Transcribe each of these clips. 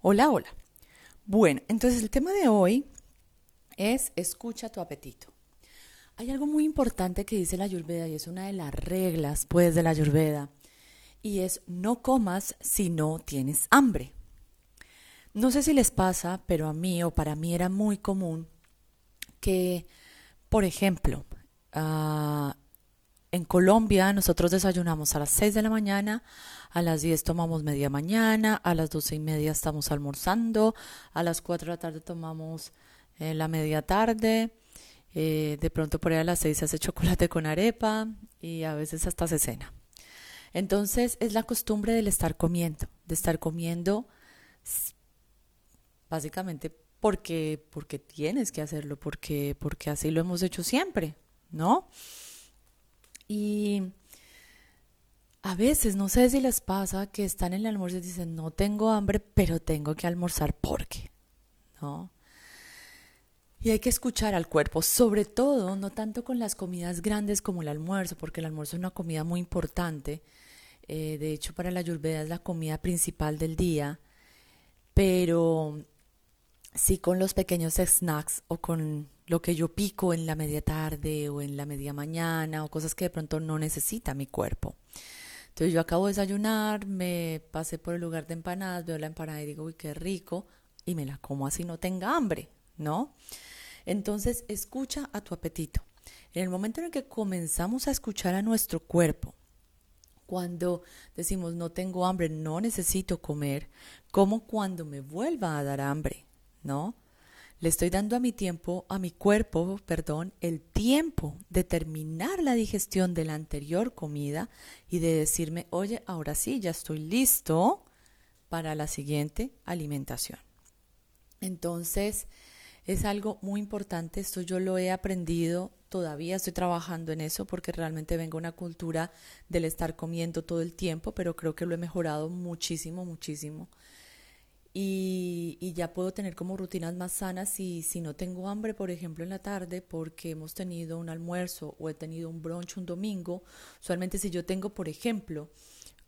Hola, hola. Bueno, entonces el tema de hoy es escucha tu apetito. Hay algo muy importante que dice la Ayurveda y es una de las reglas pues de la Ayurveda y es no comas si no tienes hambre. No sé si les pasa, pero a mí o para mí era muy común que, por ejemplo, uh, en Colombia nosotros desayunamos a las 6 de la mañana, a las 10 tomamos media mañana, a las 12 y media estamos almorzando, a las 4 de la tarde tomamos eh, la media tarde, eh, de pronto por ahí a las 6 se hace chocolate con arepa y a veces hasta se cena. Entonces es la costumbre del estar comiendo, de estar comiendo básicamente porque, porque tienes que hacerlo, porque, porque así lo hemos hecho siempre, ¿no? Y a veces, no sé si les pasa que están en el almuerzo y dicen, no tengo hambre, pero tengo que almorzar porque, ¿no? Y hay que escuchar al cuerpo, sobre todo, no tanto con las comidas grandes como el almuerzo, porque el almuerzo es una comida muy importante. Eh, de hecho, para la ayurveda es la comida principal del día, pero sí con los pequeños snacks o con lo que yo pico en la media tarde o en la media mañana o cosas que de pronto no necesita mi cuerpo. Entonces yo acabo de desayunar, me pasé por el lugar de empanadas, veo la empanada y digo, uy, qué rico, y me la como así no tenga hambre, ¿no? Entonces escucha a tu apetito. En el momento en el que comenzamos a escuchar a nuestro cuerpo, cuando decimos no tengo hambre, no necesito comer, como cuando me vuelva a dar hambre, ¿no? Le estoy dando a mi tiempo, a mi cuerpo, perdón, el tiempo de terminar la digestión de la anterior comida y de decirme, oye, ahora sí, ya estoy listo para la siguiente alimentación. Entonces, es algo muy importante, esto yo lo he aprendido, todavía estoy trabajando en eso porque realmente vengo una cultura del estar comiendo todo el tiempo, pero creo que lo he mejorado muchísimo, muchísimo y, ya puedo tener como rutinas más sanas y si no tengo hambre, por ejemplo, en la tarde porque hemos tenido un almuerzo o he tenido un brunch un domingo, usualmente si yo tengo, por ejemplo,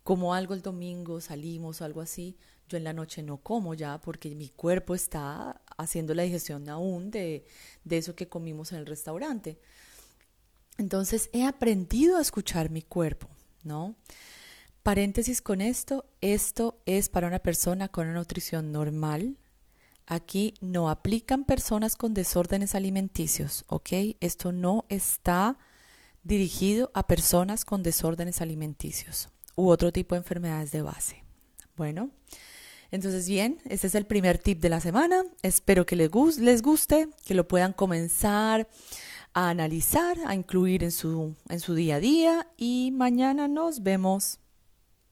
como algo el domingo, salimos o algo así, yo en la noche no como ya porque mi cuerpo está haciendo la digestión aún de, de eso que comimos en el restaurante. Entonces he aprendido a escuchar mi cuerpo, ¿no? Paréntesis con esto, esto es para una persona con una nutrición normal. Aquí no aplican personas con desórdenes alimenticios, ¿ok? Esto no está dirigido a personas con desórdenes alimenticios u otro tipo de enfermedades de base. Bueno, entonces bien, este es el primer tip de la semana. Espero que les, guste, que lo puedan comenzar a analizar, a incluir en su, en su día a día y mañana nos vemos.